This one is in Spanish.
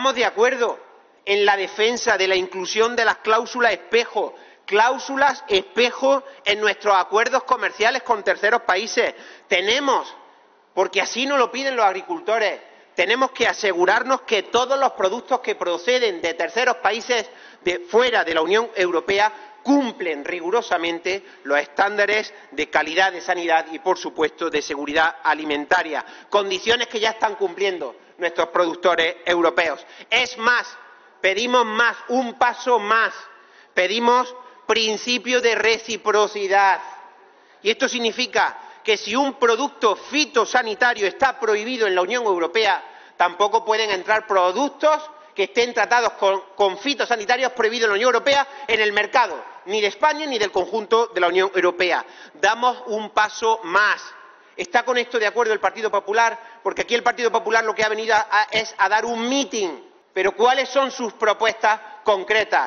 Estamos de acuerdo en la defensa de la inclusión de las cláusulas espejo, cláusulas espejo en nuestros acuerdos comerciales con terceros países. Tenemos, porque así nos lo piden los agricultores, tenemos que asegurarnos que todos los productos que proceden de terceros países fuera de la Unión Europea cumplen rigurosamente los estándares de calidad de sanidad y, por supuesto, de seguridad alimentaria, condiciones que ya están cumpliendo nuestros productores europeos. Es más, pedimos más, un paso más, pedimos principio de reciprocidad. Y esto significa que si un producto fitosanitario está prohibido en la Unión Europea, tampoco pueden entrar productos que estén tratados con, con, fitosanitarios prohibidos en la Unión Europea en el mercado, ni de España ni del conjunto de la Unión Europea. Damos un paso más. ¿Está con esto de acuerdo el Partido Popular? Porque aquí el Partido Popular lo que ha venido a, es a dar un meeting. Pero ¿cuáles son sus propuestas concretas?